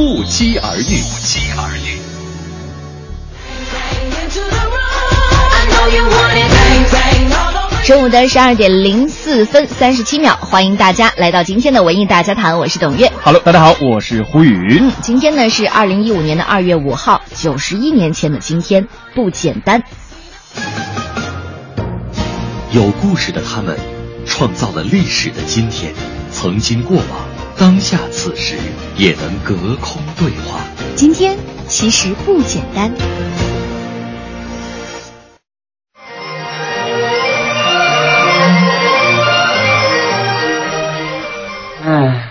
不期而遇。不期而遇。中午的十二点零四分三十七秒，欢迎大家来到今天的文艺大家谈，我是董月。Hello，大家好，我是胡宇。嗯，今天呢是二零一五年的二月五号，九十一年前的今天，不简单。有故事的他们，创造了历史的今天，曾经过往，当下此时也能隔空对话。今天其实不简单。哎，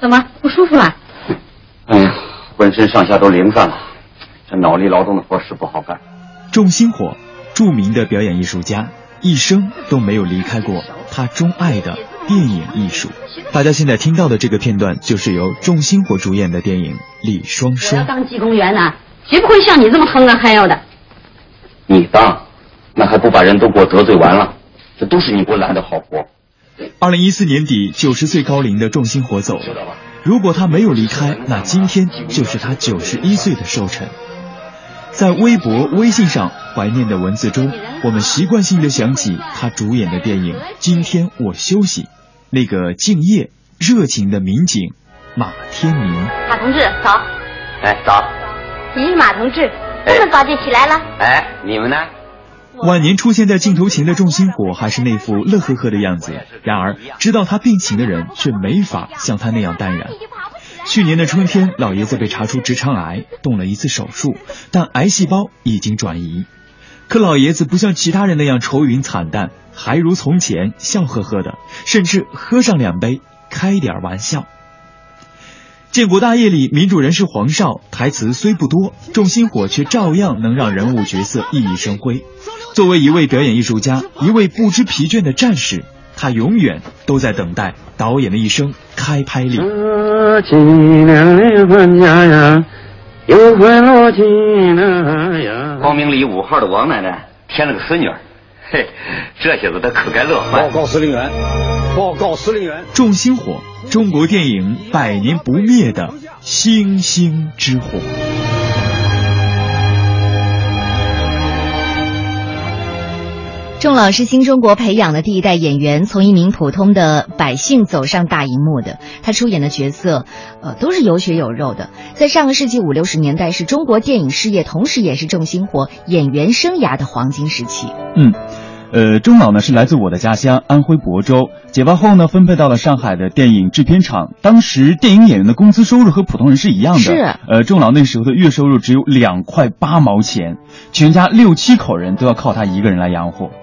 怎么不舒服了？哎呀，浑身上下都灵散了，这脑力劳动的活是不好干。仲星火，著名的表演艺术家，一生都没有离开过他钟爱的电影艺术。大家现在听到的这个片段，就是由仲星火主演的电影《李双我要》。嗯当技工员呢，绝不会像你这么哼啊嗨要的。你当，那还不把人都给我得罪完了？这都是你给我揽的好活。二零一四年底，九十岁高龄的仲星火走了。如果他没有离开，那今天就是他九十一岁的寿辰。在微博、微信上怀念的文字中，我们习惯性的想起他主演的电影《今天我休息》，那个敬业、热情的民警马天明。马同志早，哎，早。你是马同志，哎这么早就起来了？哎，你们呢？晚年出现在镜头前的众星火还是那副乐呵呵的样子，然而知道他病情的人却没法像他那样淡然。去年的春天，老爷子被查出直肠癌，动了一次手术，但癌细胞已经转移。可老爷子不像其他人那样愁云惨淡，还如从前笑呵呵的，甚至喝上两杯，开点玩笑。建国大业里，民主人士黄少台词虽不多，众星火却照样能让人物角色熠熠生辉。作为一位表演艺术家，一位不知疲倦的战士，他永远都在等待导演的一声开拍令。又快落起了呀。光明里五号的王奶奶添了个孙女儿，嘿，这下子她可该乐坏。报告司令员，报告司令员。众星火，中国电影百年不灭的星星之火。仲老是新中国培养的第一代演员，从一名普通的百姓走上大荧幕的。他出演的角色，呃，都是有血有肉的。在上个世纪五六十年代，是中国电影事业，同时也是仲星火演员生涯的黄金时期。嗯，呃，钟老呢是来自我的家乡安徽亳州，解放后呢分配到了上海的电影制片厂。当时电影演员的工资收入和普通人是一样的，是呃，钟老那时候的月收入只有两块八毛钱，全家六七口人都要靠他一个人来养活。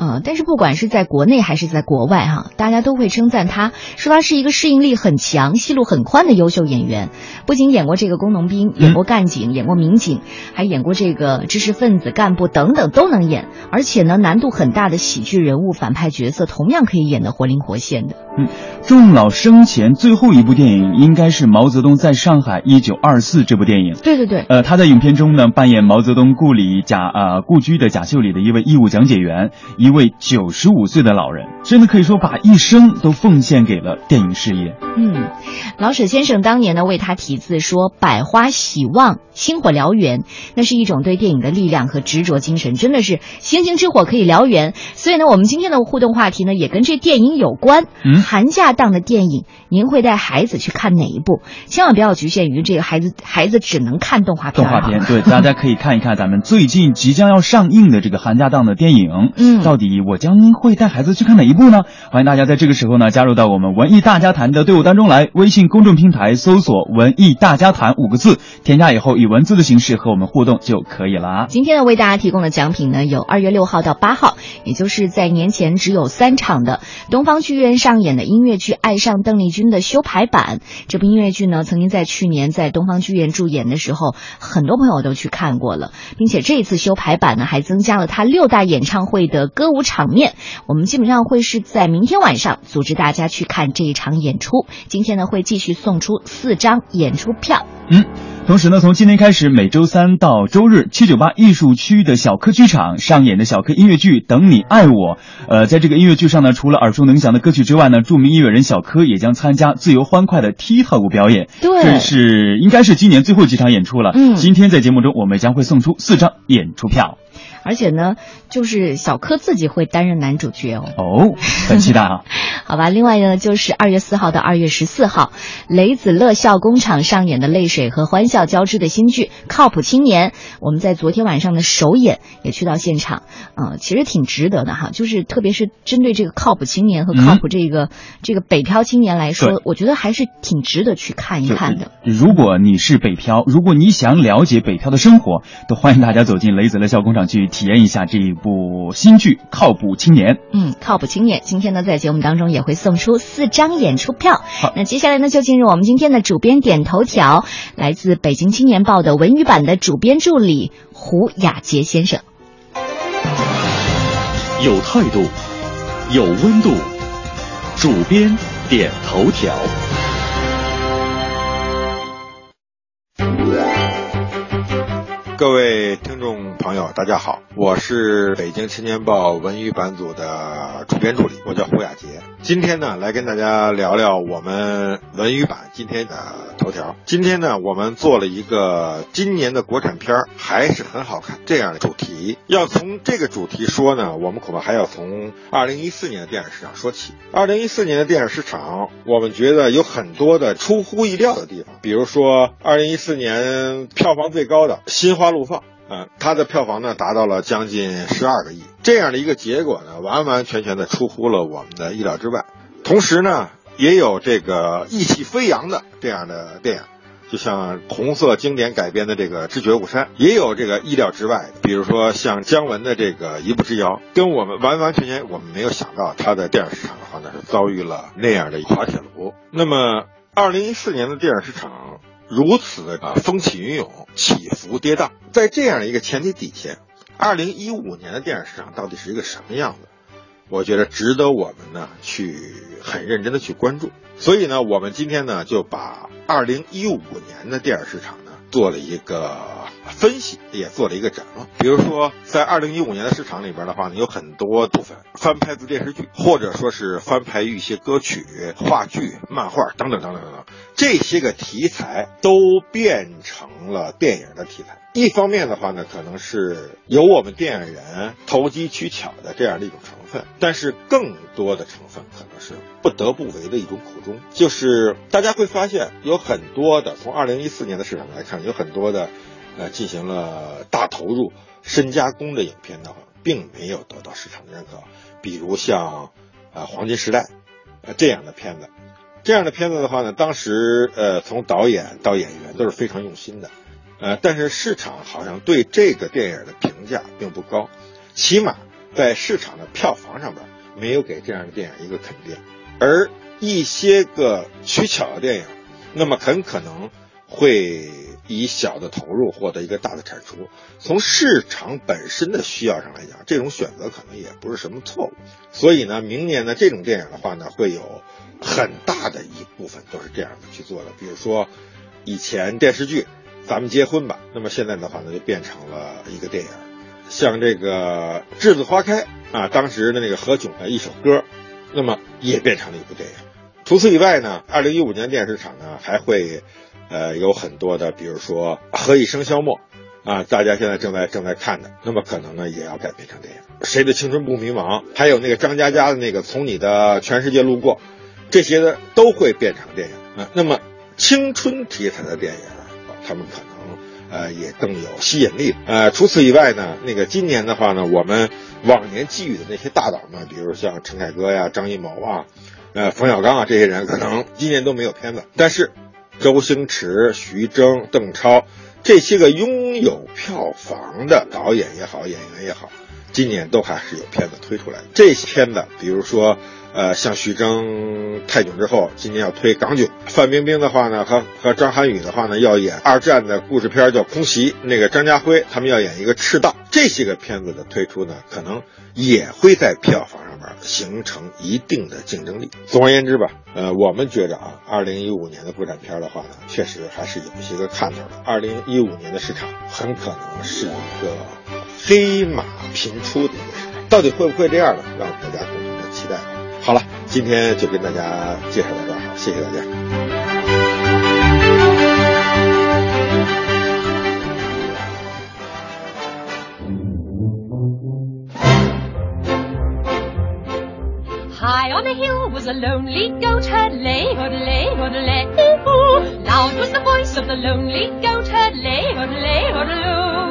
呃，但是不管是在国内还是在国外哈，大家都会称赞他，说他是一个适应力很强、戏路很宽的优秀演员。不仅演过这个工农兵，演过干警，演过民警，还演过这个知识分子、干部等等都能演。而且呢，难度很大的喜剧人物、反派角色，同样可以演得活灵活现的。嗯，仲老生前最后一部电影应该是毛泽东在上海一九二四这部电影。对对对，呃，他在影片中呢扮演毛泽东故里贾呃故居的贾秀里的一位义务讲解员，一位九十五岁的老人，真的可以说把一生都奉献给了电影事业。嗯，老舍先生当年呢为他题字说：“百花喜旺，星火燎原。”那是一种对电影的力量和执着精神，真的是星星之火可以燎原。所以呢，我们今天的互动话题呢也跟这电影有关。嗯，寒假档的电影，您会带孩子去看哪一部？千万不要局限于这个孩子，孩子只能看动画片。动画片，对，大家可以看一看咱们最近即将要上映的这个寒假档的电影。嗯，到底我将会带孩子去看哪一部呢？欢迎大家在这个时候呢加入到我们文艺大家谈的队伍当中来，微信公众平台搜索“文艺大家谈”五个字，添加以后以文字的形式和我们互动就可以了。今天呢，为大家提供的奖品呢，有二月六号到八号，也就是在年前只有三场的东方剧院上演的音乐剧《爱上邓丽君》的修排版。这部音乐剧呢，曾经在去年在东方剧院驻演的时候，很多朋友都去看过了，并且这一次修排版呢，还增加了他六大演唱会的歌舞场面。我们基本上会是在明天晚上组织大家去看这一场演出。今天呢，会继续送出四张演出票。嗯。同时呢，从今天开始，每周三到周日，七九八艺术区的小柯剧场上演的小柯音乐剧《等你爱我》。呃，在这个音乐剧上呢，除了耳熟能详的歌曲之外呢，著名音乐人小柯也将参加自由欢快的踢踏舞表演。对，这是应该是今年最后几场演出了。嗯，今天在节目中，我们将会送出四张演出票。而且呢，就是小柯自己会担任男主角哦。哦，很期待啊！好吧，另外呢，就是二月四号到二月十四号，雷子乐笑工厂上演的泪水和欢笑交织的新剧《靠谱青年》，我们在昨天晚上的首演也去到现场，嗯，其实挺值得的哈。就是特别是针对这个靠谱青年和靠谱这个、嗯、这个北漂青年来说，我觉得还是挺值得去看一看的。如果你是北漂，如果你想了解北漂的生活，都欢迎大家走进雷子乐笑工厂去。体验一下这一部新剧《靠谱青年》。嗯，靠谱青年，今天呢在节目当中也会送出四张演出票。那接下来呢就进入我们今天的主编点头条，来自北京青年报的文娱版的主编助理胡雅杰先生。有态度，有温度，主编点头条。各位听众朋友，大家好，我是北京青年报文娱版组的主编助理，我叫胡雅杰。今天呢，来跟大家聊聊我们文娱版今天的头条。今天呢，我们做了一个今年的国产片还是很好看这样的主题。要从这个主题说呢，我们恐怕还要从二零一四年的电影市场说起。二零一四年的电影市场，我们觉得有很多的出乎意料的地方，比如说二零一四年票房最高的《心花怒放》。啊，它的票房呢达到了将近十二个亿，这样的一个结果呢，完完全全的出乎了我们的意料之外。同时呢，也有这个意气飞扬的这样的电影，就像红色经典改编的这个《知觉巫山》，也有这个意料之外，比如说像姜文的这个《一步之遥》，跟我们完完全全我们没有想到，他的电影市场的话呢是遭遇了那样的滑铁卢。那么，二零一四年的电影市场。如此的啊，风起云涌，起伏跌宕。在这样一个前提底下，二零一五年的电影市场到底是一个什么样子？我觉得值得我们呢去很认真的去关注。所以呢，我们今天呢就把二零一五年的电影市场呢做了一个分析，也做了一个展望。比如说，在二零一五年的市场里边的话呢，有很多部分翻拍自电视剧，或者说是翻拍一些歌曲、话剧、漫画等等等等等等。这些个题材都变成了电影的题材。一方面的话呢，可能是有我们电影人投机取巧的这样的一种成但是更多的成分可能是不得不为的一种苦衷。就是大家会发现，有很多的从二零一四年的市场来看，有很多的呃进行了大投入、深加工的影片的话，并没有得到市场的认可。比如像啊《黄金时代》呃这样的片子。这样的片子的话呢，当时呃从导演到演员都是非常用心的，呃，但是市场好像对这个电影的评价并不高，起码在市场的票房上边没有给这样的电影一个肯定。而一些个取巧的电影，那么很可能会以小的投入获得一个大的产出。从市场本身的需要上来讲，这种选择可能也不是什么错误。所以呢，明年呢这种电影的话呢，会有。很大的一部分都是这样的去做的，比如说以前电视剧《咱们结婚吧》，那么现在的话呢，就变成了一个电影。像这个《栀子花开》啊，当时的那个何炅的一首歌，那么也变成了一部电影。除此以外呢，二零一五年电视市场呢还会呃有很多的，比如说《何以笙箫默》啊，大家现在正在正在看的，那么可能呢也要改编成电影。谁的青春不迷茫？还有那个张嘉佳的那个《从你的全世界路过》。这些呢都会变成电影啊。那么青春题材的电影，他们可能呃，也更有吸引力。呃，除此以外呢，那个今年的话呢，我们往年寄予的那些大导们，比如像陈凯歌呀、张艺谋啊、呃冯小刚啊这些人，可能今年都没有片子。但是，周星驰、徐峥、邓超这些个拥有票房的导演也好、演员也好，今年都还是有片子推出来。这些片子，比如说。呃，像徐峥泰囧之后，今年要推港囧。范冰冰的话呢，和和张涵予的话呢，要演二战的故事片叫《空袭》。那个张家辉他们要演一个赤道。这些个片子的推出呢，可能也会在票房上面形成一定的竞争力。总而言之吧，呃，我们觉着啊，二零一五年的国产片的话呢，确实还是有一些个看头的。二零一五年的市场很可能是一个黑马频出的一个市场，到底会不会这样呢？让大家。好了，今天就跟大家介绍到这儿，谢谢大家。High on a hill was a lonely goat herd, lay, lay, lay, ooh. Loud was the voice of the lonely goat herd, lay, lay, lay.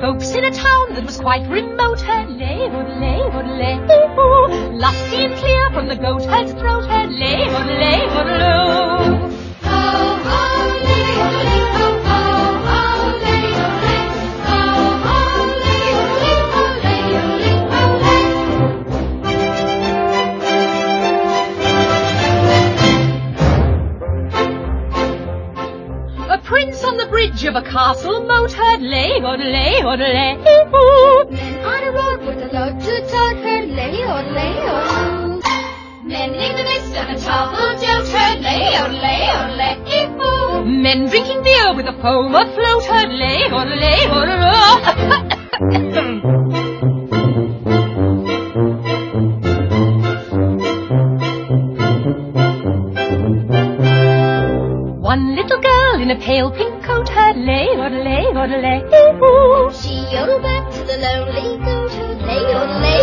Folks in a town that was quite remote, lay, lay, lay, ooh. Lusty and clear from the goat herd's throat, lay, lay, lay. old hurdley, odley, odley, oo. Men on a road with a load too lay, or lay, oo. Men in the mist on a topple jolt, lay, or lay, oo. Men drinking beer with a foam afloat, hurdley, odley, odley, One little girl in a pale pink lay, lay, lay, ooh. She yodeled back to the lonely goat herd, lay, lay,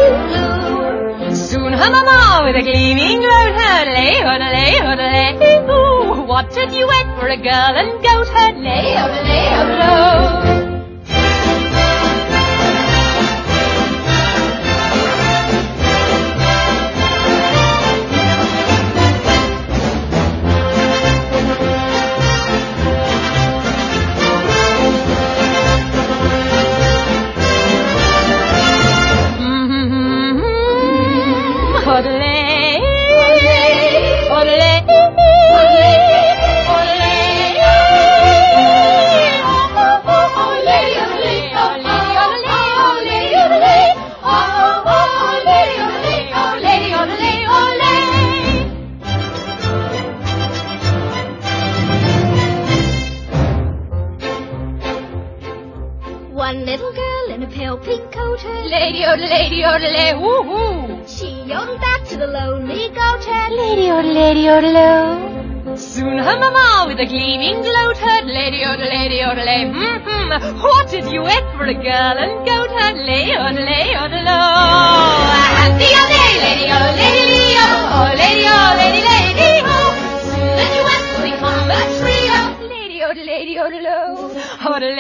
lay, Soon her mama with a gleaming road had lay, lay, lay, ooh. What a duet for a girl and goat herd, lay, lay, Lady, hoo hoo. She yodeled back to the lonely goatherd. Lady oh, lady odel, oh. Soon her mama with a gleaming gloatherd. Lady oh, lady odel, mm-hmm. What did you eat for a girl and goatherd? Lay oh, lay odel, oh lo. Handy oh day, lady oh, lady leo, oh lady oh, lady lady ho. Soon the new west will become a trio. Lady oh, lady odel, oh. Odel,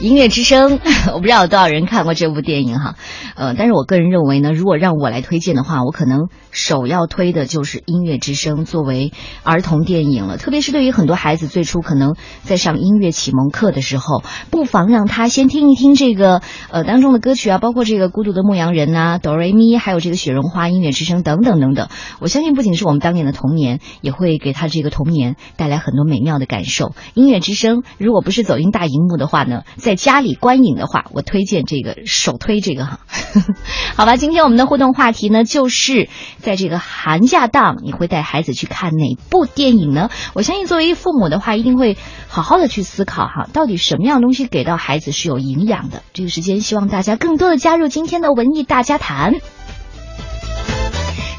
音乐之声，我不知道有多少人看过这部电影哈，呃，但是我个人认为呢，如果让我来推荐的话，我可能首要推的就是《音乐之声》作为儿童电影了。特别是对于很多孩子最初可能在上音乐启蒙课的时候，不妨让他先听一听这个呃当中的歌曲啊，包括这个《孤独的牧羊人》呐、哆瑞咪，还有这个《雪绒花》《音乐之声》等等等等。我相信不仅是我们当年的童年，也会给他这个童年带来很多美妙的感受。音乐之声，如果不是走进大荧幕的话呢，在家里观影的话，我推荐这个首推这个哈。好吧，今天我们的互动话题呢，就是在这个寒假档，你会带孩子去看哪部电影呢？我相信作为父母的话，一定会好好的去思考哈，到底什么样东西给到孩子是有营养的。这个时间，希望大家更多的加入今天的文艺大家谈。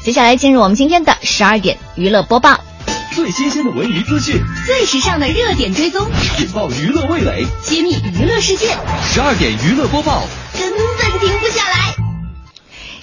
接下来进入我们今天的十二点娱乐播报。最新鲜的文娱资讯，最时尚的热点追踪，引爆娱乐味蕾，揭秘娱乐世界。十二点娱乐播报，根本停不下来。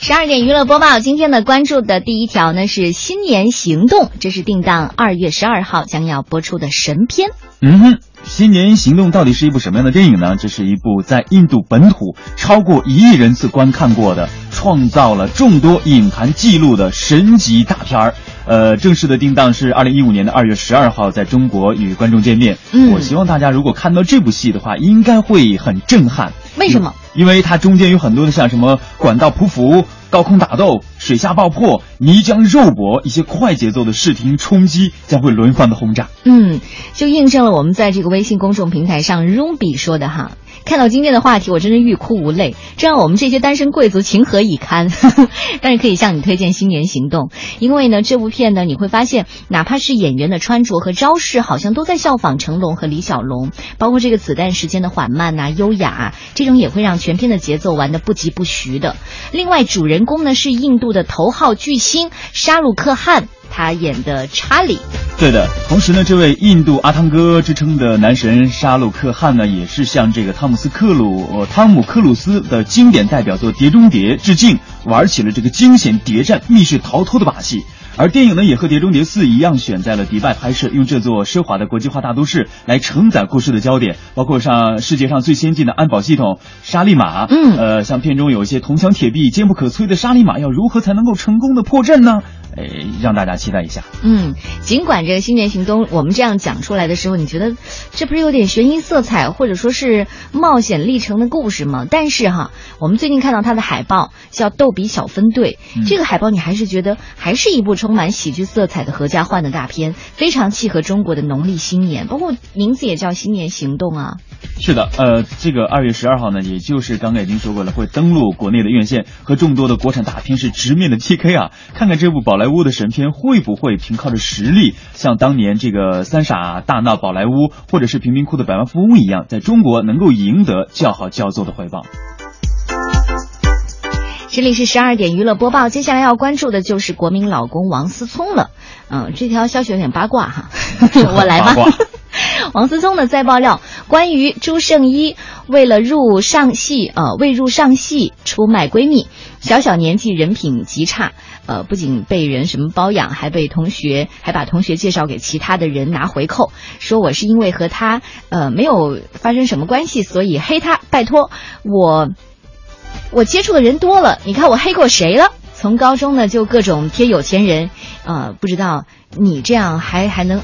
十二点娱乐播报，今天呢关注的第一条呢是《新年行动》，这是定档二月十二号将要播出的神片。嗯哼，《新年行动》到底是一部什么样的电影呢？这是一部在印度本土超过一亿人次观看过的，创造了众多影坛纪录的神级大片儿。呃，正式的定档是二零一五年的二月十二号，在中国与观众见面。嗯我希望大家如果看到这部戏的话，应该会很震撼。为什么？因为它中间有很多的像什么管道匍匐、高空打斗、水下爆破、泥浆肉搏，一些快节奏的视听冲击将会轮番的轰炸。嗯，就印证了我们在这个微信公众平台上 Ruby 说的哈。看到今天的话题，我真是欲哭无泪，这让我们这些单身贵族情何以堪？但是可以向你推荐《新年行动》，因为呢，这部片呢，你会发现，哪怕是演员的穿着和招式，好像都在效仿成龙和李小龙，包括这个子弹时间的缓慢呐、优雅，这种也会让全片的节奏玩得不疾不徐的。另外，主人公呢是印度的头号巨星沙鲁克汗，他演的查理。对的，同时呢，这位印度阿汤哥之称的男神沙鲁克汗呢，也是向这个汤姆斯克鲁、汤姆克鲁斯的经典代表作《碟中谍》致敬，玩起了这个惊险谍战、密室逃脱的把戏。而电影呢，也和《碟中谍四》一样，选在了迪拜拍摄，用这座奢华的国际化大都市来承载故事的焦点，包括上世界上最先进的安保系统沙利马，嗯呃，像片中有一些铜墙铁壁、坚不可摧的沙利马，要如何才能够成功的破阵呢？哎，让大家期待一下。嗯，尽管这个《新年行动》我们这样讲出来的时候，你觉得这不是有点悬疑色彩，或者说是冒险历程的故事吗？但是哈，我们最近看到它的海报叫《逗比小分队》，嗯这个海报你还是觉得还是一部充充满喜剧色彩的合家欢的大片，非常契合中国的农历新年，包括名字也叫《新年行动》啊。是的，呃，这个二月十二号呢，也就是刚才已经说过了，会登陆国内的院线，和众多的国产大片是直面的 PK 啊。看看这部宝莱坞的神片会不会凭靠着实力，像当年这个《三傻大闹宝莱坞》或者是《贫民窟的百万富翁》一样，在中国能够赢得叫好叫座的回报。这里是十二点娱乐播报，接下来要关注的就是国民老公王思聪了。嗯，这条消息有点八卦哈，我来吧。王思聪呢在爆料关于朱圣一为了入上戏，呃，未入上戏出卖闺蜜，小小年纪人品极差，呃，不仅被人什么包养，还被同学还把同学介绍给其他的人拿回扣，说我是因为和他呃没有发生什么关系，所以黑他。拜托我。我接触的人多了，你看我黑过谁了？从高中呢就各种贴有钱人，呃，不知道你这样还还能，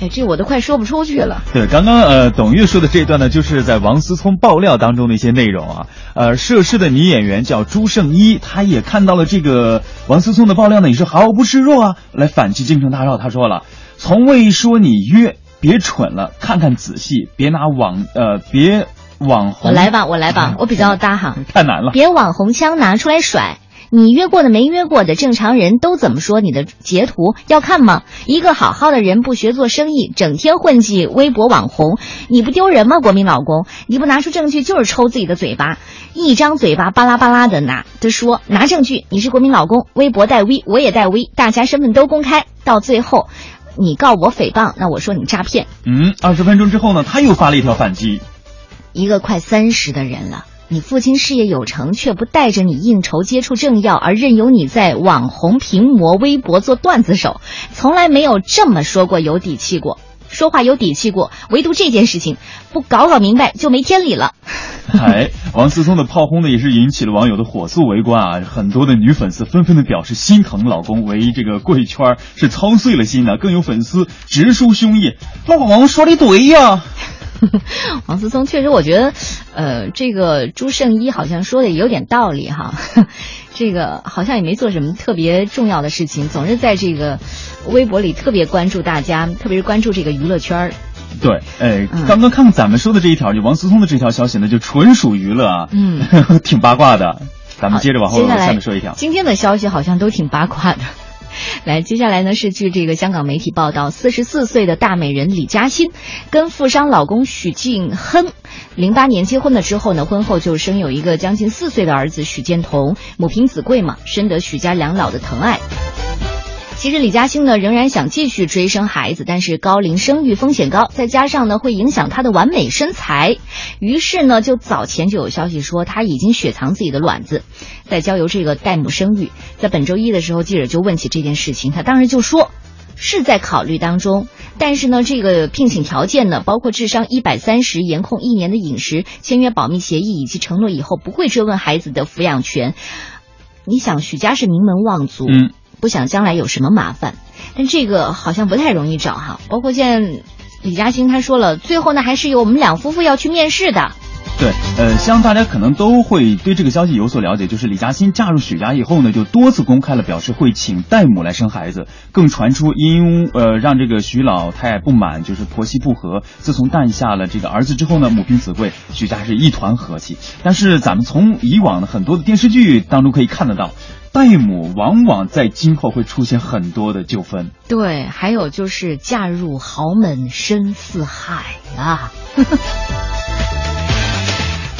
哎，这我都快说不出去了。对，刚刚呃，董月说的这段呢，就是在王思聪爆料当中的一些内容啊。呃，涉事的女演员叫朱圣一，她也看到了这个王思聪的爆料呢，也是毫不示弱啊，来反击京城大少。她说了，从未说你约，别蠢了，看看仔细，别拿网呃，别网红。我来吧，我来吧，我比较搭哈，太难了。别网红枪拿出来甩。你约过的没约过的，正常人都怎么说？你的截图要看吗？一个好好的人不学做生意，整天混迹微博网红，你不丢人吗？国民老公，你不拿出证据就是抽自己的嘴巴，一张嘴巴巴拉巴拉的拿的说，拿证据，你是国民老公，微博带 V，我也带 V，大家身份都公开，到最后你告我诽谤，那我说你诈骗。嗯，二十分钟之后呢，他又发了一条反击，一个快三十的人了。你父亲事业有成，却不带着你应酬接触政要，而任由你在网红、屏模、微博做段子手，从来没有这么说过有底气过，说话有底气过，唯独这件事情不搞搞明白就没天理了。哎，王思聪的炮轰呢，也是引起了网友的火速围观啊！很多的女粉丝纷纷的表示心疼老公，为这个贵圈是操碎了心呢。更有粉丝直抒胸臆：“ 老王说的对呀。” 王思聪确实，我觉得，呃，这个朱圣一好像说的也有点道理哈。这个好像也没做什么特别重要的事情，总是在这个微博里特别关注大家，特别是关注这个娱乐圈儿。对，哎，嗯刚刚看咱们说的这一条，就王思聪的这条消息呢，就纯属娱乐啊，嗯，挺八卦的。咱们接着往后下面说一条。今天的消息好像都挺八卦的。来，接下来呢是据这个香港媒体报道，四十四岁的大美人李嘉欣跟富商老公许晋亨，零八年结婚了之后呢，婚后就生有一个将近四岁的儿子许建彤，母凭子贵嘛，深得许家两老的疼爱。其实李嘉欣呢仍然想继续追生孩子，但是高龄生育风险高，再加上呢会影响她的完美身材，于是呢就早前就有消息说她已经雪藏自己的卵子，在交由这个代母生育。在本周一的时候，记者就问起这件事情，她当时就说是在考虑当中，但是呢这个聘请条件呢包括智商一百三十、严控一年的饮食、签约保密协议以及承诺以后不会追问孩子的抚养权。你想，许家是名门望族，嗯。不想将来有什么麻烦，但这个好像不太容易找哈。包括现在李嘉欣他说了，最后呢还是由我们两夫妇要去面试的。对，呃，相信大家可能都会对这个消息有所了解，就是李嘉欣嫁入许家以后呢，就多次公开了表示会请代母来生孩子，更传出因呃让这个许老太太不满，就是婆媳不和。自从诞下了这个儿子之后呢，母凭子贵，许家是一团和气。但是咱们从以往的很多的电视剧当中可以看得到。代母往往在今后会出现很多的纠纷，对，还有就是嫁入豪门深似海啊。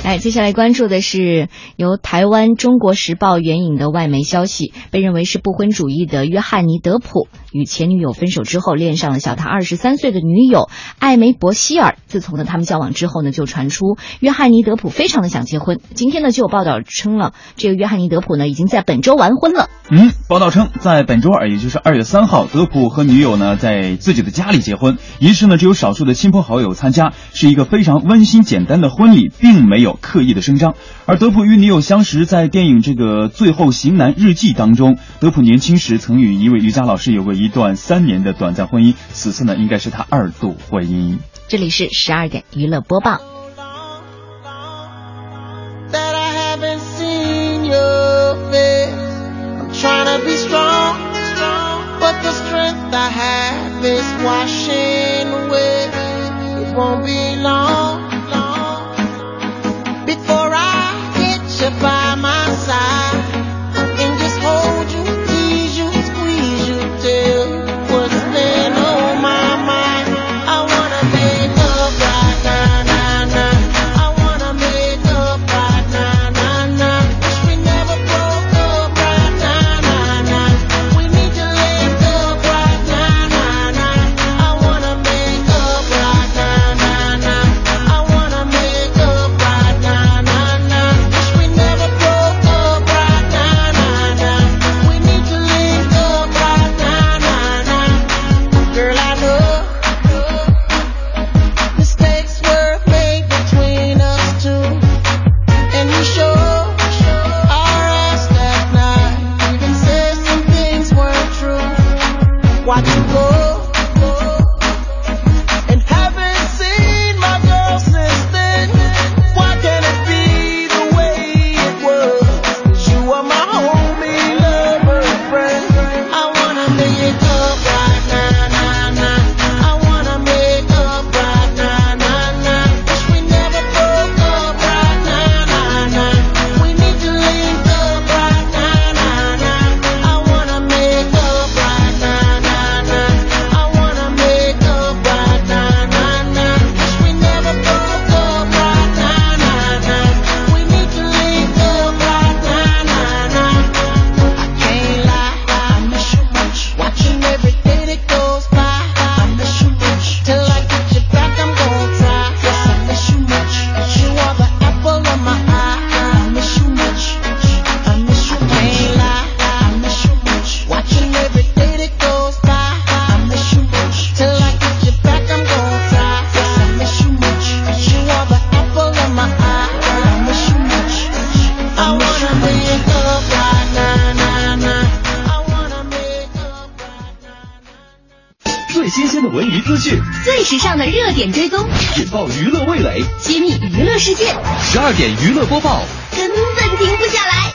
来，接下来关注的是由台湾《中国时报》援引的外媒消息，被认为是不婚主义的约翰尼·德普与前女友分手之后，恋上了小他二十三岁的女友艾梅伯希尔。自从呢他们交往之后呢，就传出约翰尼·德普非常的想结婚。今天呢就有报道称了，这个约翰尼·德普呢已经在本周完婚了。嗯，报道称在本周二，也就是二月三号，德普和女友呢在自己的家里结婚，仪式呢只有少数的亲朋好友参加，是一个非常温馨简单的婚礼，并没有。刻意的声张，而德普与女友相识在电影这个《最后型男日记》当中。德普年轻时曾与一位瑜伽老师有过一段三年的短暂婚姻，此次呢应该是他二度婚姻。这里是十二点娱乐播报。点追踪，引爆娱乐味蕾，揭秘娱乐世界。十二点娱乐播报，根本停不下来。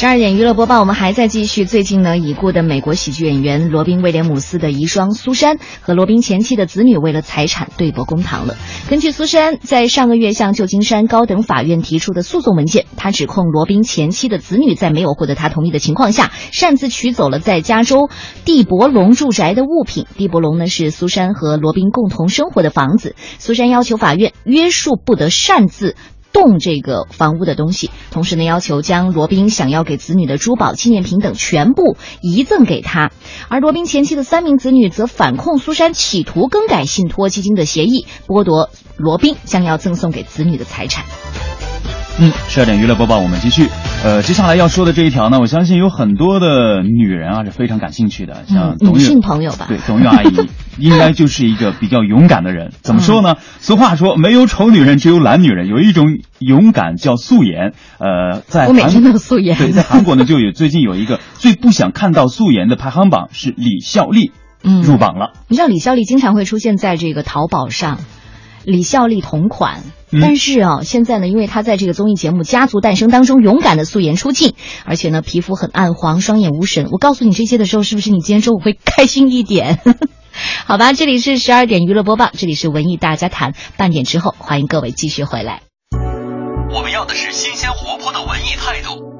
十二点娱乐播报，我们还在继续。最近呢，已故的美国喜剧演员罗宾·威廉姆斯的遗孀苏珊和罗宾前妻的子女为了财产对簿公堂了。根据苏珊在上个月向旧金山高等法院提出的诉讼文件，他指控罗宾前妻的子女在没有获得他同意的情况下，擅自取走了在加州蒂伯龙住宅的物品。蒂伯龙呢是苏珊和罗宾共同生活的房子。苏珊要求法院约束不得擅自。动这个房屋的东西，同时呢，要求将罗宾想要给子女的珠宝、纪念品等全部遗赠给他。而罗宾前妻的三名子女则反控苏珊企图更改信托基金的协议，剥夺罗宾将要赠送给子女的财产。嗯，十二点娱乐播报，我们继续。呃，接下来要说的这一条呢，我相信有很多的女人啊是非常感兴趣的，像董女性朋友吧。对，董玉阿姨 应该就是一个比较勇敢的人。怎么说呢？俗话说，没有丑女人，只有懒女人。有一种勇敢叫素颜。呃，在我每天都素颜。对，在韩国呢，就有最近有一个最不想看到素颜的排行榜，是李孝利，嗯，入榜了。你知道李孝利经常会出现在这个淘宝上，李孝利同款。但是啊，现在呢，因为他在这个综艺节目《家族诞生》当中勇敢的素颜出镜，而且呢，皮肤很暗黄，双眼无神。我告诉你这些的时候，是不是你今天中午会开心一点？好吧，这里是十二点娱乐播报，这里是文艺大家谈，半点之后欢迎各位继续回来。我们要的是新鲜活泼的文艺态度，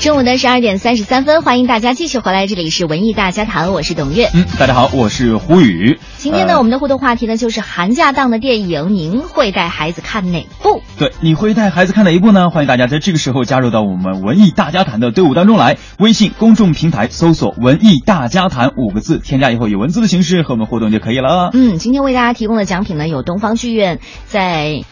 中午的十二点三十三分，欢迎大家继续回来，这里是文艺大家谈，我是董月。嗯，大家好，我是胡宇。今天呢，我们的互动话题呢就是寒假档的电影，您会带孩子看哪部？对，你会带孩子看哪一部呢？欢迎大家在这个时候加入到我们文艺大家谈的队伍当中来。微信公众平台搜索“文艺大家谈”五个字，添加以后以文字的形式和我们互动就可以了。嗯，今天为大家提供的奖品呢，有东方剧院在。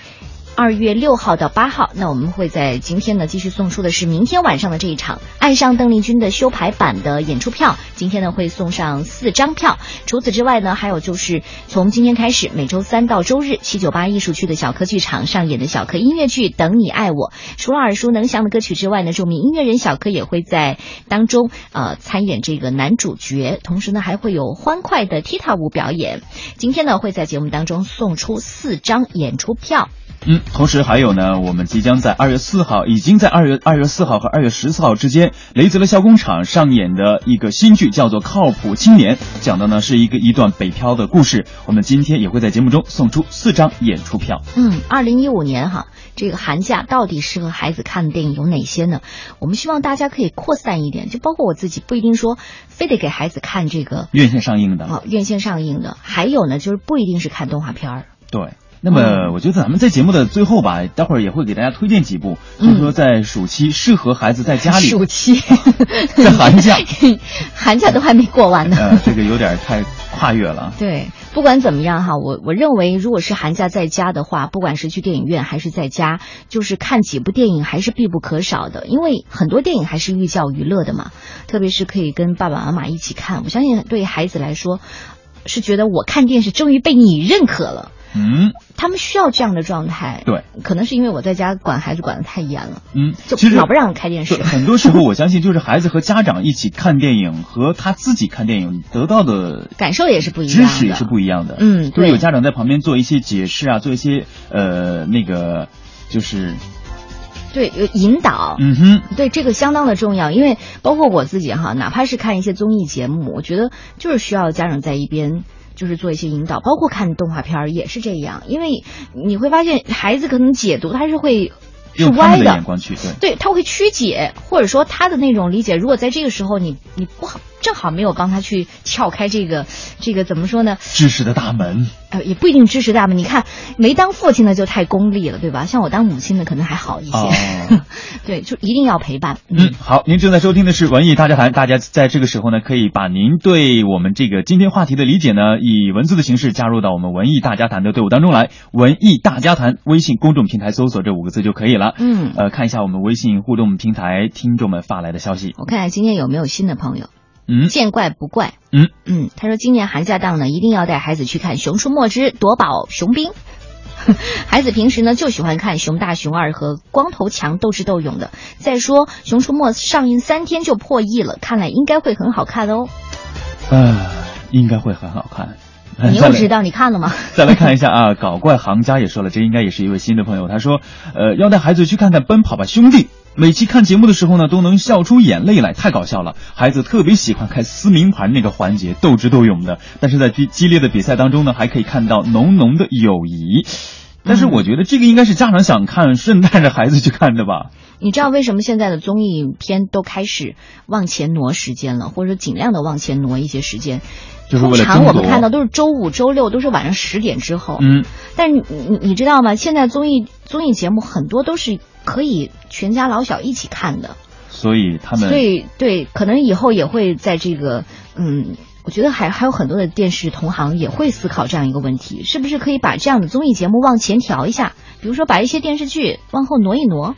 二月六号到八号，那我们会在今天呢继续送出的是明天晚上的这一场《爱上邓丽君》的修排版的演出票。今天呢会送上四张票。除此之外呢，还有就是从今天开始，每周三到周日，七九八艺术区的小科剧场上演的小科音乐剧《等你爱我》。除了耳熟能详的歌曲之外呢，著名音乐人小柯也会在当中呃参演这个男主角，同时呢还会有欢快的踢踏舞表演。今天呢会在节目当中送出四张演出票。嗯，同时还有呢，我们即将在二月四号，已经在二月二月四号和二月十四号之间，雷泽的笑工厂上演的一个新剧叫做《靠谱青年》，讲的呢是一个一段北漂的故事。我们今天也会在节目中送出四张演出票。嗯，二零一五年哈，这个寒假到底适合孩子看的电影有哪些呢？我们希望大家可以扩散一点，就包括我自己，不一定说非得给孩子看这个院线上映的哦，院线上映的，还有呢，就是不一定是看动画片儿。对。那么，我觉得咱们在节目的最后吧，待会儿也会给大家推荐几部，就是说在暑期适合孩子在家里。暑期，在寒假，寒假都还没过完呢。呃，这个有点太跨越了。对，不管怎么样哈，我我认为，如果是寒假在家的话，不管是去电影院还是在家，就是看几部电影还是必不可少的，因为很多电影还是寓教于乐的嘛，特别是可以跟爸爸妈妈一起看。我相信对孩子来说，是觉得我看电视终于被你认可了。嗯，他们需要这样的状态。对，可能是因为我在家管孩子管的太严了。嗯，就其实老不让开电视。很多时候，我相信就是孩子和家长一起看电影，和他自己看电影得到的感受也是不一样的，知识也是不一样的。嗯，都有家长在旁边做一些解释啊，做一些呃那个就是。对，有引导，嗯哼，对这个相当的重要，因为包括我自己哈，哪怕是看一些综艺节目，我觉得就是需要家长在一边。就是做一些引导，包括看动画片儿也是这样，因为你会发现孩子可能解读他是会是歪的眼光去对，对他会曲解，或者说他的那种理解，如果在这个时候你你不好正好没有帮他去撬开这个这个怎么说呢？知识的大门。呃，也不一定知识大门。你看，没当父亲的就太功利了，对吧？像我当母亲的可能还好一些。哦、对，就一定要陪伴。嗯，好，您正在收听的是文艺大家谈，大家在这个时候呢，可以把您对我们这个今天话题的理解呢，以文字的形式加入到我们文艺大家谈的队伍当中来。文艺大家谈微信公众平台搜索这五个字就可以了。嗯，呃，看一下我们微信互动平台听众们发来的消息。我看看今天有没有新的朋友。嗯，见怪不怪。嗯嗯，他说今年寒假档呢，一定要带孩子去看《熊出没之夺宝熊兵》。孩子平时呢就喜欢看熊大、熊二和光头强斗智斗勇的。再说《熊出没》上映三天就破亿了，看来应该会很好看哦。呃，应该会很好看。你 又知道你看了吗？再来看一下啊，搞怪行家也说了，这应该也是一位新的朋友。他说，呃，要带孩子去看看《奔跑吧兄弟》，每期看节目的时候呢，都能笑出眼泪来，太搞笑了。孩子特别喜欢看撕名牌那个环节，斗智斗勇的。但是在激激烈的比赛当中呢，还可以看到浓浓的友谊。但是我觉得这个应该是家长想看，顺带着孩子去看的吧。你知道为什么现在的综艺片都开始往前挪时间了，或者说尽量的往前挪一些时间？就是为了通常我们看到都是周五、周六，都是晚上十点之后。嗯。但你你知道吗？现在综艺综艺节目很多都是可以全家老小一起看的。所以他们。所以对，可能以后也会在这个嗯。我觉得还还有很多的电视同行也会思考这样一个问题，是不是可以把这样的综艺节目往前调一下？比如说把一些电视剧往后挪一挪。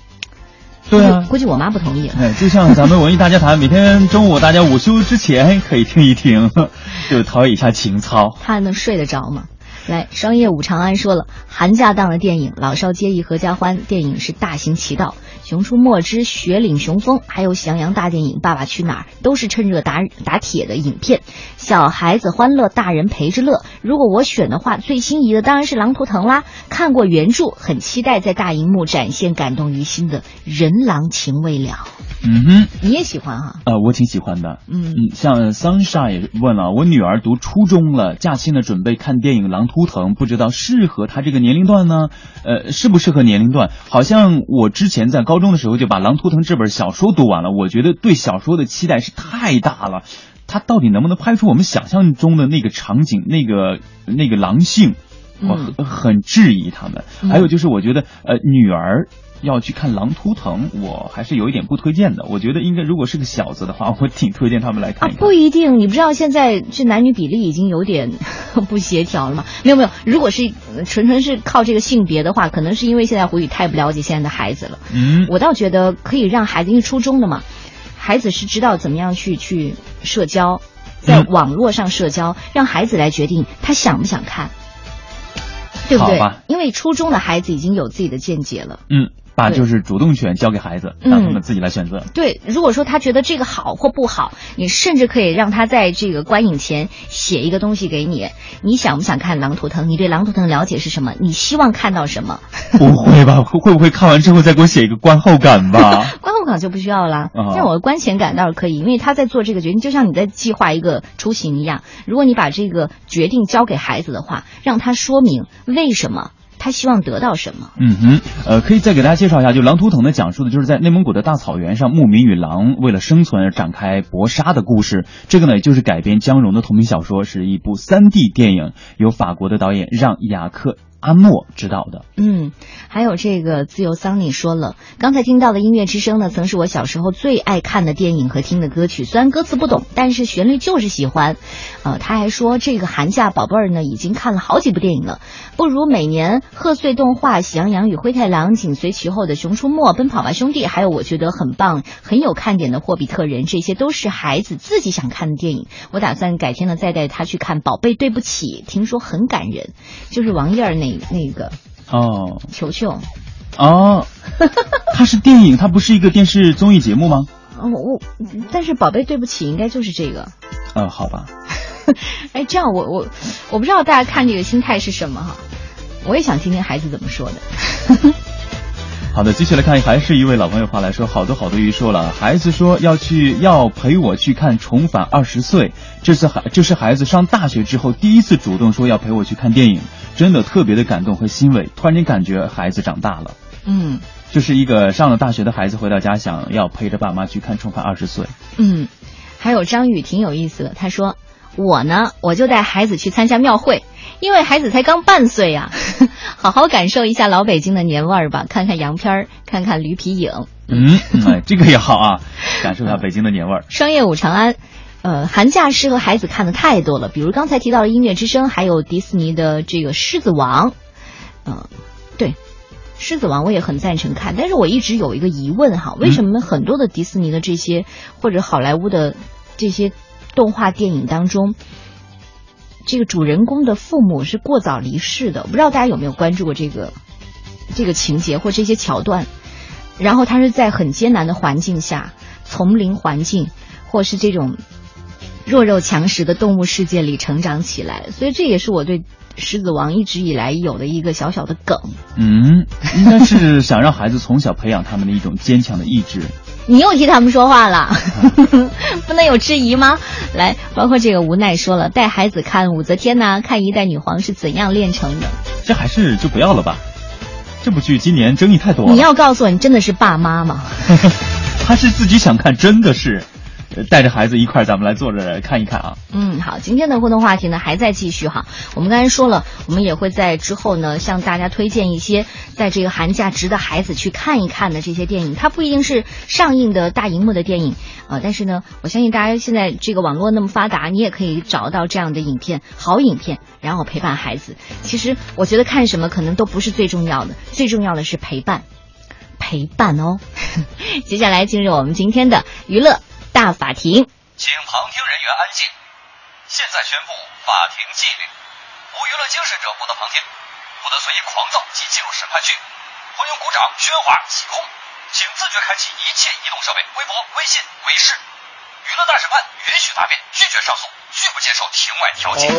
对啊，估计我妈不同意。哎，就像咱们文艺大家谈，每天中午大家午休之前可以听一听，就陶冶一下情操。他还能睡得着吗？来，商业五长安说了，寒假档的电影《老少皆宜合家欢》，电影是大行其道。《熊出没之雪岭雄风》，还有《喜羊羊》大电影《爸爸去哪儿》，都是趁热打打铁的影片，小孩子欢乐，大人陪着乐。如果我选的话，最心仪的当然是《狼图腾》啦。看过原著，很期待在大荧幕展现感动于心的人狼情未了。嗯哼，你也喜欢哈？呃，我挺喜欢的。嗯嗯，像 sunshine 也问了，我女儿读初中了，假期呢准备看电影《狼图腾》，不知道适合她这个年龄段呢？呃，适不适合年龄段？好像我之前在高。中的时候就把《狼图腾》这本小说读完了，我觉得对小说的期待是太大了，它到底能不能拍出我们想象中的那个场景、那个那个狼性？我很很质疑他们。还有就是，我觉得呃，女儿。要去看《狼图腾》，我还是有一点不推荐的。我觉得应该，如果是个小子的话，我挺推荐他们来看一看。不一定，你不知道现在这男女比例已经有点 不协调了吗？没有没有，如果是纯纯是靠这个性别的话，可能是因为现在胡宇太不了解现在的孩子了。嗯，我倒觉得可以让孩子，因为初中的嘛，孩子是知道怎么样去去社交，在网络上社交，让孩子来决定他想不想看，对不对？因为初中的孩子已经有自己的见解了。嗯。把就是主动权交给孩子，让他们自己来选择。对，如果说他觉得这个好或不好，你甚至可以让他在这个观影前写一个东西给你。你想不想看《狼图腾》？你对《狼图腾》了解是什么？你希望看到什么？不会吧？会不会看完之后再给我写一个观后感吧？观后感就不需要了。像我的观前感倒是可以，因为他在做这个决定，就像你在计划一个出行一样。如果你把这个决定交给孩子的话，让他说明为什么。他希望得到什么？嗯哼，呃，可以再给大家介绍一下，就《狼图腾》的，讲述的就是在内蒙古的大草原上，牧民与狼为了生存而展开搏杀的故事。这个呢，就是改编姜蓉的同名小说，是一部三 D 电影，由法国的导演让雅克。阿莫知道的，嗯，还有这个自由桑尼说了，刚才听到的音乐之声呢，曾是我小时候最爱看的电影和听的歌曲，虽然歌词不懂，但是旋律就是喜欢。呃，他还说这个寒假宝贝儿呢，已经看了好几部电影了，不如每年贺岁动画《喜羊羊与灰太狼》，紧随其后的《熊出没》《奔跑吧兄弟》，还有我觉得很棒、很有看点的《霍比特人》，这些都是孩子自己想看的电影。我打算改天呢再带他去看《宝贝对不起》，听说很感人，就是王燕儿那。那个哦，球球，哦，它是电影，它不是一个电视综艺节目吗？哦我，但是宝贝，对不起，应该就是这个。嗯，好吧。哎，这样我我我不知道大家看这个心态是什么哈，我也想听听孩子怎么说的。好的，继续来看，还是一位老朋友话来说，好多好多鱼说了，孩子说要去要陪我去看《重返二十岁》，这次孩这是孩子上大学之后第一次主动说要陪我去看电影，真的特别的感动和欣慰，突然间感觉孩子长大了。嗯，就是一个上了大学的孩子回到家想要陪着爸妈去看《重返二十岁》。嗯，还有张宇挺有意思的，他说我呢，我就带孩子去参加庙会。因为孩子才刚半岁呀，好好感受一下老北京的年味儿吧，看看洋片儿，看看驴皮影。嗯，哎，这个也好啊，感受一下北京的年味儿。商业五长安，呃，寒假适合孩子看的太多了，比如刚才提到的音乐之声，还有迪士尼的这个狮子王。嗯，对，狮子王我也很赞成看，但是我一直有一个疑问哈，为什么很多的迪士尼的这些或者好莱坞的这些动画电影当中？这个主人公的父母是过早离世的，我不知道大家有没有关注过这个这个情节或这些桥段。然后他是在很艰难的环境下，丛林环境或是这种弱肉强食的动物世界里成长起来，所以这也是我对《狮子王》一直以来有的一个小小的梗。嗯，应该是想让孩子从小培养他们的一种坚强的意志。你又替他们说话了，不能有质疑吗？来，包括这个无奈说了，带孩子看武则天呐，看一代女皇是怎样炼成的。这还是就不要了吧。这部剧今年争议太多了。你要告诉我，你真的是爸妈吗？他是自己想看，真的是。带着孩子一块儿，咱们来坐着看一看啊。嗯，好，今天的互动话题呢还在继续哈。我们刚才说了，我们也会在之后呢向大家推荐一些在这个寒假值得孩子去看一看的这些电影。它不一定是上映的大荧幕的电影啊，但是呢，我相信大家现在这个网络那么发达，你也可以找到这样的影片，好影片，然后陪伴孩子。其实我觉得看什么可能都不是最重要的，最重要的是陪伴，陪伴哦。接下来进入我们今天的娱乐。大法庭，请旁听人员安静。现在宣布法庭纪律：无娱乐精神者不得旁听，不得随意狂躁及进入审判区，欢迎鼓掌、喧哗、起哄，请自觉开启一切移动设备、微博、微信、微视。娱乐大审判允许答辩，拒绝上诉，拒不接受庭外调解。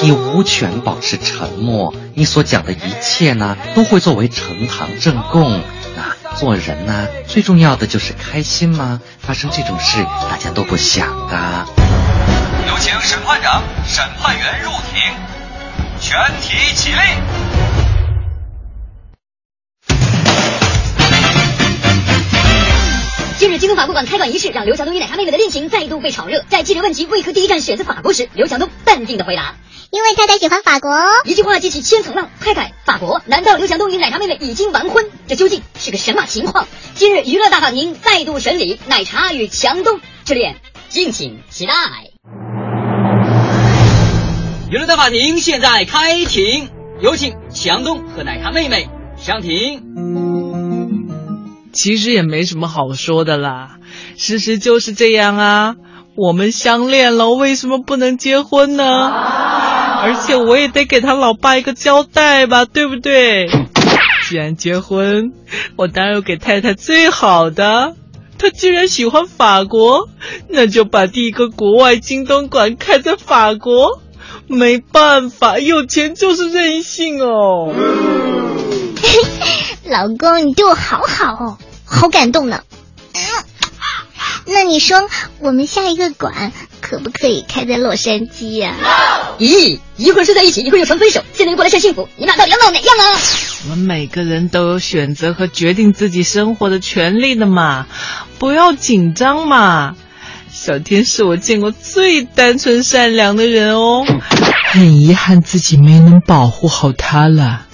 你无权保持沉默，你所讲的一切呢，都会作为呈堂证供。啊做人呢，最重要的就是开心吗？发生这种事，大家都不想的。有请审判长、审判员入庭，全体起立。近日，京东法国馆开馆仪式让刘强东与奶茶妹妹的恋情再度被炒热。在记者问及为何第一站选择法国时，刘强东淡定的回答。因为太太喜欢法国，一句话激起千层浪。太太，法国？难道刘强东与奶茶妹妹已经完婚？这究竟是个什么情况？今日娱乐大法庭再度审理奶茶与强东之恋，敬请期待。娱乐大法庭现在开庭，有请强东和奶茶妹妹上庭。其实也没什么好说的啦，事实就是这样啊。我们相恋了，为什么不能结婚呢？而且我也得给他老爸一个交代吧，对不对？既然结婚，我当然要给太太最好的。他既然喜欢法国，那就把第一个国外京东馆开在法国。没办法，有钱就是任性哦。老公，你对我好好哦，好感动呢。那你说，我们下一个馆可不可以开在洛杉矶呀？咦，一会儿睡在一起，一会儿又成分手，现在又过来晒幸福，你俩到底要闹哪样啊？我们每个人都有选择和决定自己生活的权利的嘛，不要紧张嘛。小天是我见过最单纯善良的人哦，很遗憾自己没能保护好他了。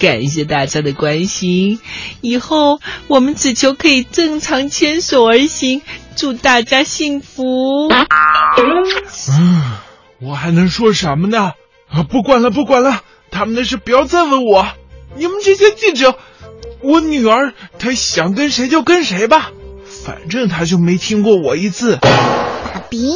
感谢大家的关心，以后我们只求可以正常牵手而行，祝大家幸福。嗯，我还能说什么呢？啊，不管了，不管了，他们的事不要再问我。你们这些记者，我女儿她想跟谁就跟谁吧，反正她就没听过我一次。爸比。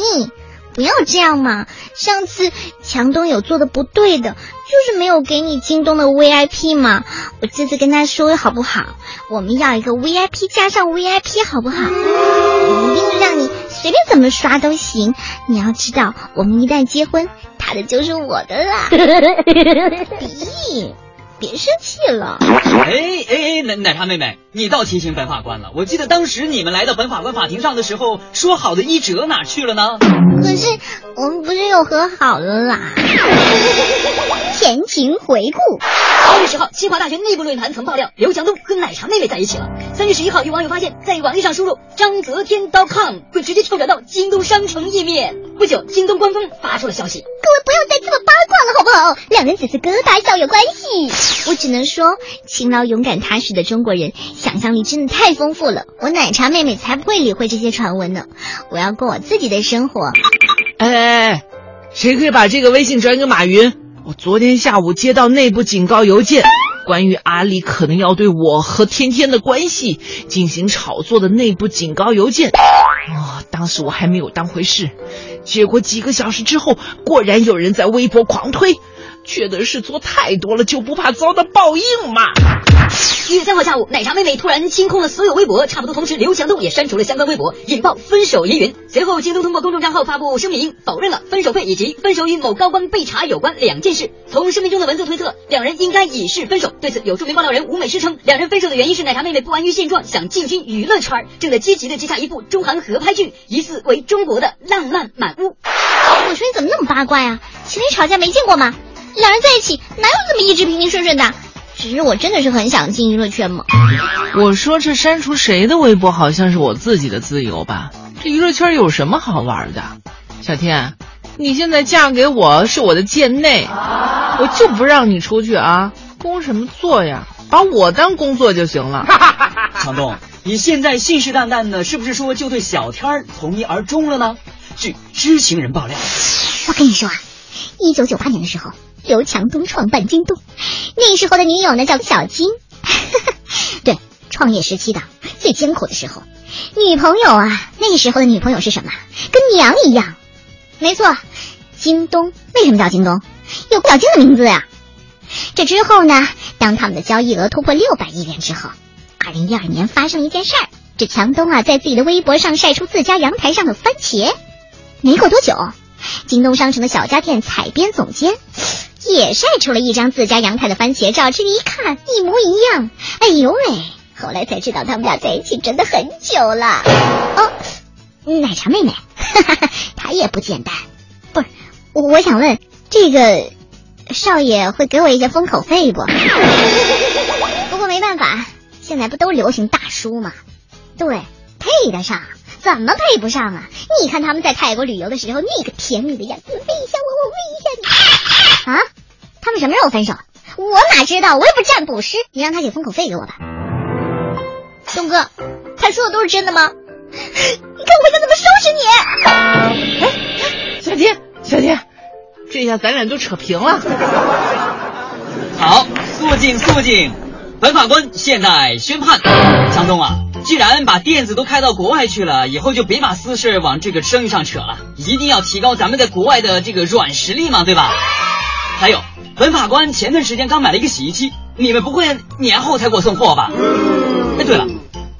不要这样嘛！上次强东有做的不对的，就是没有给你京东的 VIP 嘛。我这次跟他说好不好？我们要一个 VIP 加上 VIP 好不好？一定让你随便怎么刷都行。你要知道，我们一旦结婚，他的就是我的啦。比。别生气了！哎哎哎，奶奶茶妹妹，你倒提醒本法官了。我记得当时你们来到本法官法庭上的时候，说好的一折哪去了呢？可是我们不是又和好了啦？前情回顾。三月十号，清华大学内部论坛曾爆料，刘强东和奶茶妹妹在一起了。三月十一号，有网友发现，在网页上输入张泽天 .com 会直接跳转到京东商城页面。不久，京东官方发出了消息：各位不要再这么八卦了，好不好？两人只是哥大校友关系。我只能说，勤劳、勇敢、踏实的中国人，想象力真的太丰富了。我奶茶妹妹才不会理会这些传闻呢。我要过我自己的生活。哎哎哎，谁可以把这个微信转给马云？我昨天下午接到内部警告邮件，关于阿里可能要对我和天天的关系进行炒作的内部警告邮件。哦，当时我还没有当回事，结果几个小时之后，果然有人在微博狂推。缺德事做太多了，就不怕遭到报应吗？一月三号下午，奶茶妹妹突然清空了所有微博，差不多同时，刘强东也删除了相关微博，引爆分手疑云。随后，京东通过公众账号发布声明，否认了分手费以及分手与某高官被查有关两件事。从声明中的文字推测，两人应该已是分手。对此，有著名爆料人吴美诗称，两人分手的原因是奶茶妹妹不安于现状，想进军娱乐圈，正在积极的接下一部中韩合拍剧，疑似为中国的浪漫满屋。我说你怎么那么八卦呀？情侣吵架没见过吗？两人在一起哪有这么一直平平顺顺的？只是我真的是很想进娱乐圈嘛。我说这删除谁的微博好像是我自己的自由吧？这娱乐圈有什么好玩的？小天，你现在嫁给我是我的贱内，我就不让你出去啊！工什么作呀？把我当工作就行了。强东，你现在信誓旦旦的，是不是说就对小天从一而终了呢？据知情人爆料，我跟你说啊，一九九八年的时候。刘强东创办京东，那时候的女友呢叫小金。对，创业时期的最艰苦的时候，女朋友啊，那时候的女朋友是什么？跟娘一样。没错，京东为什么叫京东？有小金的名字呀。这之后呢，当他们的交易额突破六百亿元之后，二零一二年发生了一件事儿，这强东啊在自己的微博上晒出自家阳台上的番茄。没过多久，京东商城的小家电采编总监。也晒出了一张自家阳台的番茄照，这一看一模一样。哎呦喂！后来才知道他们俩在一起真的很久了。哦，奶茶妹妹，哈哈，她也不简单。不是，我想问，这个少爷会给我一些封口费不？不过没办法，现在不都流行大叔吗？对，配得上，怎么配不上啊？你看他们在泰国旅游的时候，那个甜蜜的样子，喂一下我，我喂一下你。啊？什么时候分手？我哪知道？我又不是占卜师，你让他给封口费给我吧。东哥，他说的都是真的吗？你看我想怎么收拾你！哎，小杰，小杰，这下咱俩就扯平了。好，肃静，肃静。本法官现在宣判：强东啊，既然把店子都开到国外去了，以后就别把私事往这个生意上扯了，一定要提高咱们在国外的这个软实力嘛，对吧？还有。本法官前段时间刚买了一个洗衣机，你们不会年后才给我送货吧？哎，对了，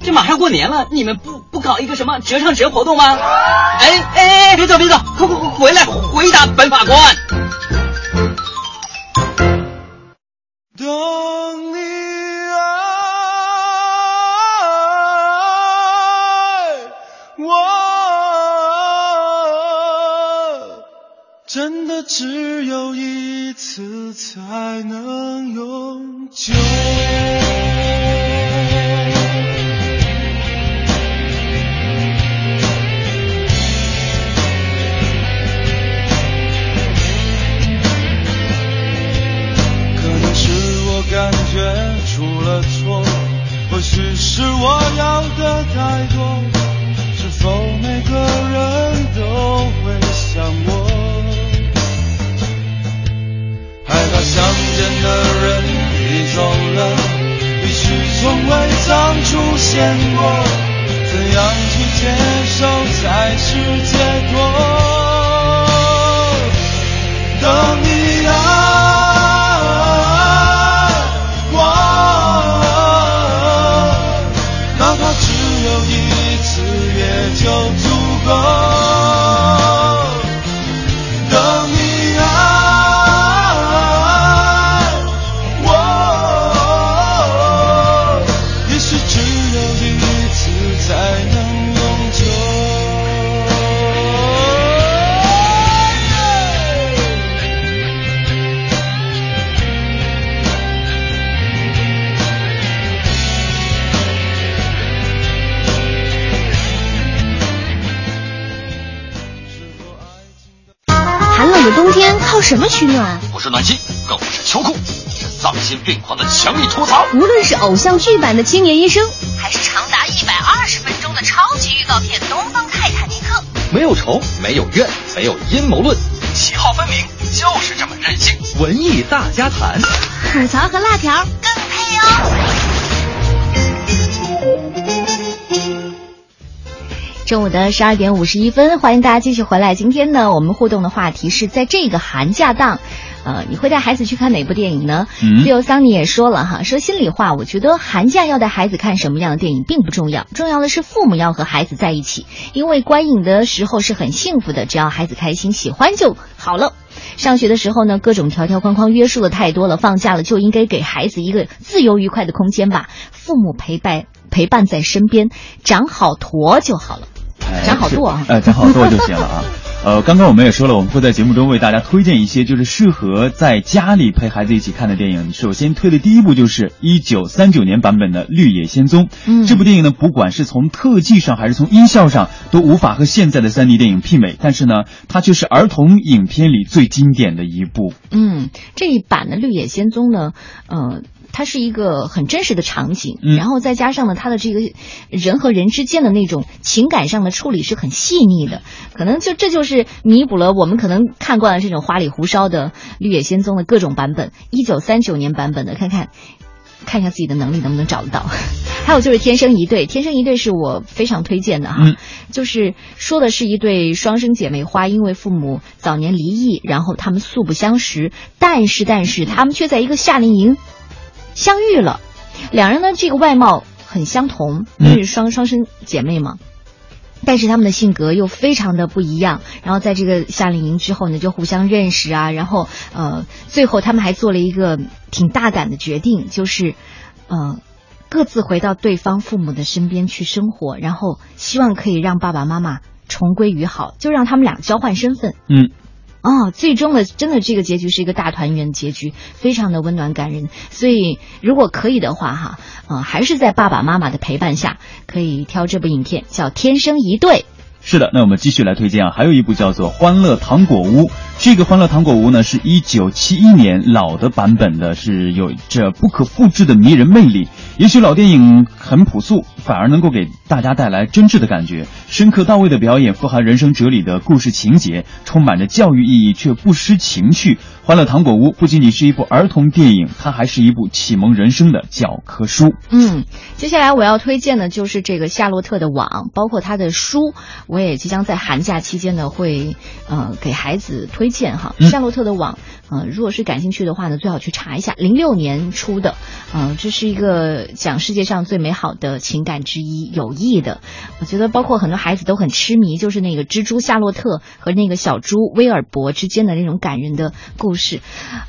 这马上过年了，你们不不搞一个什么折上折活动吗？哎哎哎，别走别走，快快快回来回答本法官。当你爱我。真的只有一次才能永久。上出现过。怎样去接受才是什么取暖？不是暖心，更不是秋裤，是丧心病狂的强力吐槽。无论是偶像剧版的青年医生，还是长达一百二十分钟的超级预告片《东方泰坦尼克》，没有仇，没有怨，没有阴谋论，喜好分明，就是这么任性。文艺大家谈，吐槽和辣条更配哦。中午的十二点五十一分，欢迎大家继续回来。今天呢，我们互动的话题是在这个寒假档，呃，你会带孩子去看哪部电影呢？嗯自由桑尼也说了哈，说心里话，我觉得寒假要带孩子看什么样的电影并不重要，重要的是父母要和孩子在一起，因为观影的时候是很幸福的，只要孩子开心喜欢就好了。上学的时候呢，各种条条框框约束的太多了，放假了就应该给孩子一个自由愉快的空间吧，父母陪伴陪伴在身边，长好坨就好了。长好做啊呃，讲好做就行了啊。呃，刚刚我们也说了，我们会在节目中为大家推荐一些就是适合在家里陪孩子一起看的电影。首先推的第一部就是一九三九年版本的《绿野仙踪》。嗯这部电影呢，不管是从特技上还是从音效上，都无法和现在的 3D 电影媲美。但是呢，它却是儿童影片里最经典的一部。嗯，这一版的《绿野仙踪》呢，呃，它是一个很真实的场景，嗯。然后再加上呢，它的这个人和人之间的那种情感上的处理是很细腻的，可能就这就是弥补了我们可能看惯了这种花里胡哨的《绿野仙踪》的各种版本，一九三九年版本的，看看。看一下自己的能力能不能找得到，还有就是《天生一对》，《天生一对》是我非常推荐的哈，嗯。就是说的是一对双生姐妹花，因为父母早年离异，然后他们素不相识，但是但是他们却在一个夏令营相遇了，两人呢这个外貌很相同，因为是双双生姐妹嘛。但是他们的性格又非常的不一样，然后在这个夏令营之后呢，就互相认识啊，然后呃，最后他们还做了一个挺大胆的决定，就是呃，各自回到对方父母的身边去生活，然后希望可以让爸爸妈妈重归于好，就让他们俩交换身份。嗯，哦，最终的真的这个结局是一个大团圆结局，非常的温暖感人。所以如果可以的话，哈，嗯，还是在爸爸妈妈的陪伴下，可以挑这部影片，叫《天生一对》。是的，那我们继续来推荐啊，还有一部叫做《欢乐糖果屋》。这个《欢乐糖果屋》呢，是一九七一年老的版本的，是有着不可复制的迷人魅力。也许老电影很朴素，反而能够给大家带来真挚的感觉。深刻到位的表演，富含人生哲理的故事情节，充满着教育意义却不失情趣。《欢乐糖果屋》不仅仅是一部儿童电影，它还是一部启蒙人生的教科书。嗯，接下来我要推荐的就是这个《夏洛特的网》，包括他的书，我也即将在寒假期间呢会呃给孩子推荐哈。嗯夏洛特的网》呃，如果是感兴趣的话呢，最好去查一下，零六年出的，呃，这是一个讲世界上最美好的情感之一，友谊的。我觉得包括很多孩子都很痴迷，就是那个蜘蛛夏洛特和那个小猪威尔伯之间的那种感人的故事。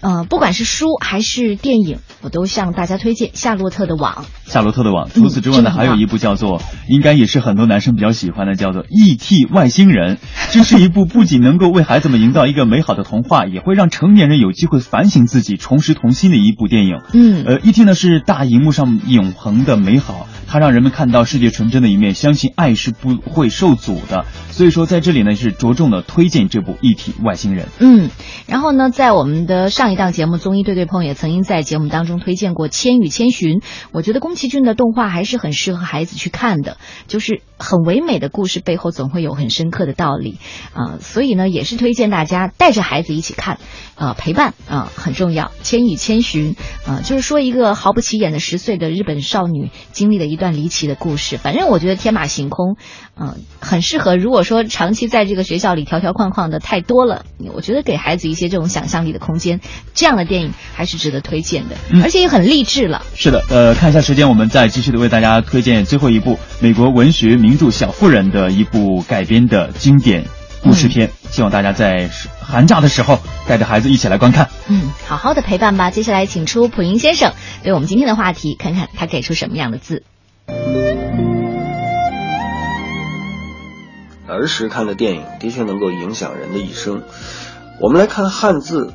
呃，不管是书还是电影，我都向大家推荐《夏洛特的网》。夏洛特的网。除此之外呢，嗯还有一部叫做，应该也是很多男生比较喜欢的，叫做《E.T. 外星人》。这是一部不仅能够为孩子们营造一个美好的童话，也会让成年人有机会反省自己、重拾童心的一部电影。嗯呃，E.T. 呢是大荧幕上永恒的美好，它让人们看到世界纯真的一面，相信爱是不会受阻的。所以说，在这里呢是着重的推荐这部《E.T. 外星人》。嗯，然后呢，在我们的上一档节目《综艺对对碰》也曾经在节目当中推荐过《千与千寻》，我觉得宫崎骏的动画还是很适合孩子去看的，就是很唯美的故事背后总会有很深刻的道理啊、所以呢，也是推荐大家带着孩子一起看，呃，陪伴啊、很重要。《千与千寻》啊、就是说一个毫不起眼的十岁的日本少女经历了一段离奇的故事，反正我觉得天马行空，嗯、很适合。如果说长期在这个学校里条条框框的太多了，我觉得给孩子一些这种想象力的空间，这样的电影还是值得推荐的，嗯而且也很励志了。是的，呃，看一下时间，我们再继续的为大家推荐最后一部美国文学名著《小妇人》的一部改编的经典故事片，希望大家在寒假的时候带着孩子一起来观看。嗯，好好的陪伴吧。接下来请出普英先生对我们今天的话题，看看他给出什么样的字。儿时看的电影的确能够影响人的一生。我们来看汉字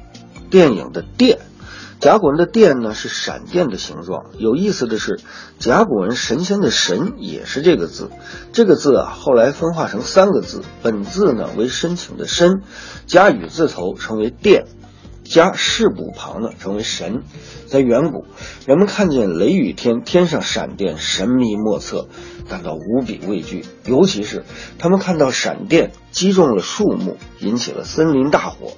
电影的“电”，甲骨文的“电”呢是闪电的形状。有意思的是，甲骨文神仙的“神”也是这个字。这个字啊，后来分化成三个字，本字呢为申请的“申”，加雨字头称为“电”，加士补旁呢成为“神”。在远古，人们看见雷雨天，天上闪电，神秘莫测，感到无比畏惧。尤其是他们看到闪电击中了树木，引起了森林大火，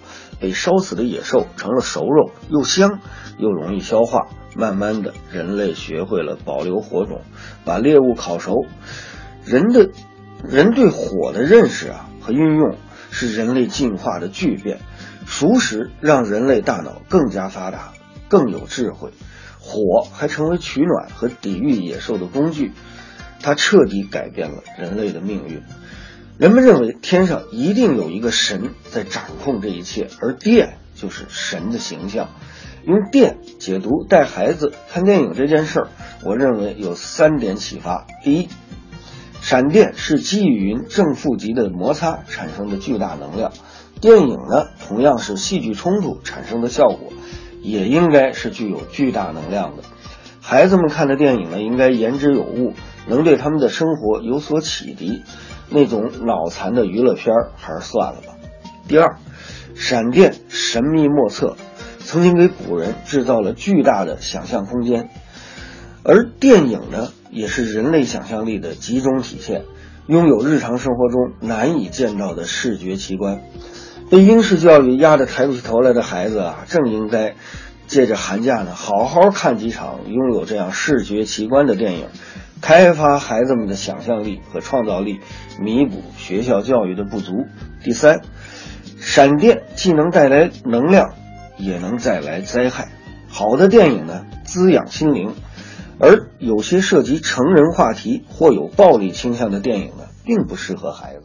被烧死的野兽成了熟肉，又香又容易消化。慢慢的，人类学会了保留火种，把猎物烤熟。人的人对火的认识啊和运用是人类进化的巨变，熟食让人类大脑更加发达，更有智慧。火还成为取暖和抵御野兽的工具，它彻底改变了人类的命运。人们认为天上一定有一个神在掌控这一切，而电就是神的形象。用电解读带孩子看电影这件事儿，我认为有三点启发：第一，闪电是积雨云正负极的摩擦产生的巨大能量，电影呢同样是戏剧冲突产生的效果。也应该是具有巨大能量的。孩子们看的电影呢，应该言之有物，能对他们的生活有所启迪。那种脑残的娱乐片还是算了吧。第二，闪电神秘莫测，曾经给古人制造了巨大的想象空间。而电影呢，也是人类想象力的集中体现，拥有日常生活中难以见到的视觉奇观。被英式教育压得抬不起头来的孩子啊，正应该借着寒假呢，好好看几场拥有这样视觉奇观的电影，开发孩子们的想象力和创造力，弥补学校教育的不足。第三，闪电既能带来能量，也能带来灾害。好的电影呢，滋养心灵，而有些涉及成人话题或有暴力倾向的电影呢，并不适合孩子。